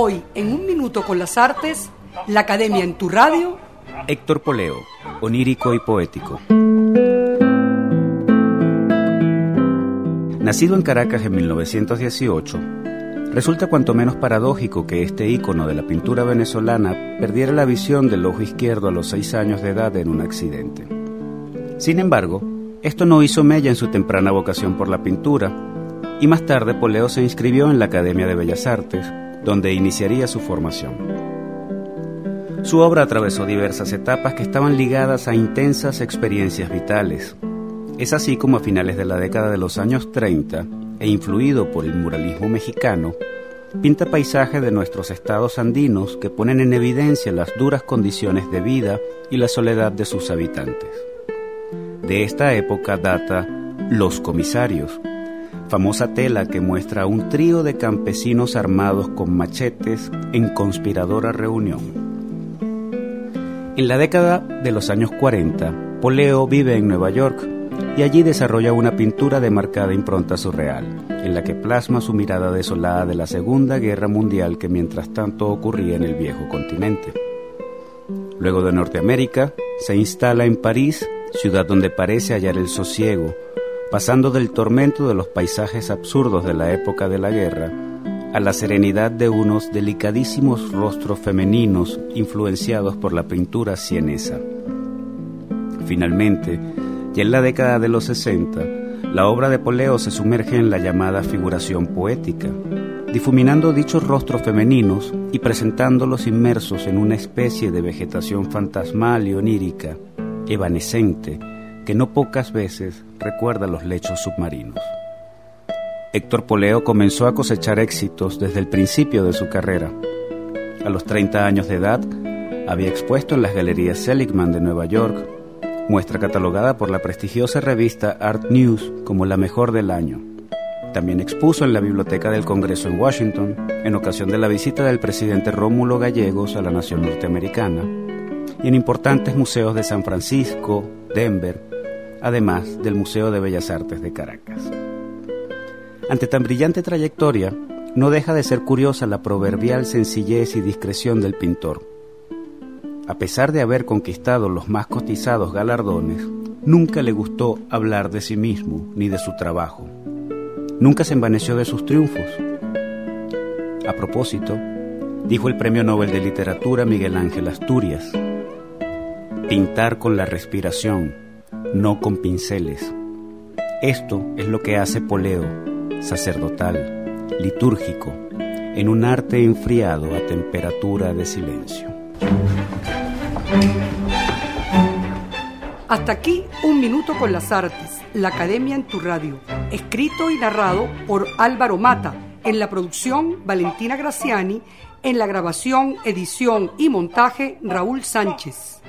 Hoy, en un minuto con las artes, la Academia en tu radio. Héctor Poleo, onírico y poético. Nacido en Caracas en 1918, resulta cuanto menos paradójico que este ícono de la pintura venezolana perdiera la visión del ojo izquierdo a los seis años de edad en un accidente. Sin embargo, esto no hizo mella en su temprana vocación por la pintura, y más tarde Poleo se inscribió en la Academia de Bellas Artes, donde iniciaría su formación. Su obra atravesó diversas etapas que estaban ligadas a intensas experiencias vitales. Es así como a finales de la década de los años 30, e influido por el muralismo mexicano, pinta paisajes de nuestros estados andinos que ponen en evidencia las duras condiciones de vida y la soledad de sus habitantes. De esta época data Los Comisarios, famosa tela que muestra a un trío de campesinos armados con machetes en conspiradora reunión. En la década de los años 40, Poleo vive en Nueva York y allí desarrolla una pintura de marcada impronta surreal, en la que plasma su mirada desolada de la Segunda Guerra Mundial que mientras tanto ocurría en el viejo continente. Luego de Norteamérica, se instala en París, ciudad donde parece hallar el sosiego, pasando del tormento de los paisajes absurdos de la época de la guerra a la serenidad de unos delicadísimos rostros femeninos influenciados por la pintura sienesa. Finalmente, ya en la década de los 60, la obra de Poleo se sumerge en la llamada figuración poética, difuminando dichos rostros femeninos y presentándolos inmersos en una especie de vegetación fantasmal y onírica, evanescente, que no pocas veces recuerda los lechos submarinos. Héctor Poleo comenzó a cosechar éxitos desde el principio de su carrera. A los 30 años de edad, había expuesto en las galerías Seligman de Nueva York, muestra catalogada por la prestigiosa revista Art News como la mejor del año. También expuso en la Biblioteca del Congreso en Washington, en ocasión de la visita del presidente Rómulo Gallegos a la nación norteamericana, y en importantes museos de San Francisco, Denver, además del Museo de Bellas Artes de Caracas. Ante tan brillante trayectoria, no deja de ser curiosa la proverbial sencillez y discreción del pintor. A pesar de haber conquistado los más cotizados galardones, nunca le gustó hablar de sí mismo ni de su trabajo. Nunca se envaneció de sus triunfos. A propósito, dijo el Premio Nobel de Literatura Miguel Ángel Asturias, pintar con la respiración, no con pinceles. Esto es lo que hace Poleo, sacerdotal, litúrgico, en un arte enfriado a temperatura de silencio. Hasta aquí un minuto con las artes, la Academia en tu radio, escrito y narrado por Álvaro Mata, en la producción Valentina Graciani, en la grabación, edición y montaje Raúl Sánchez.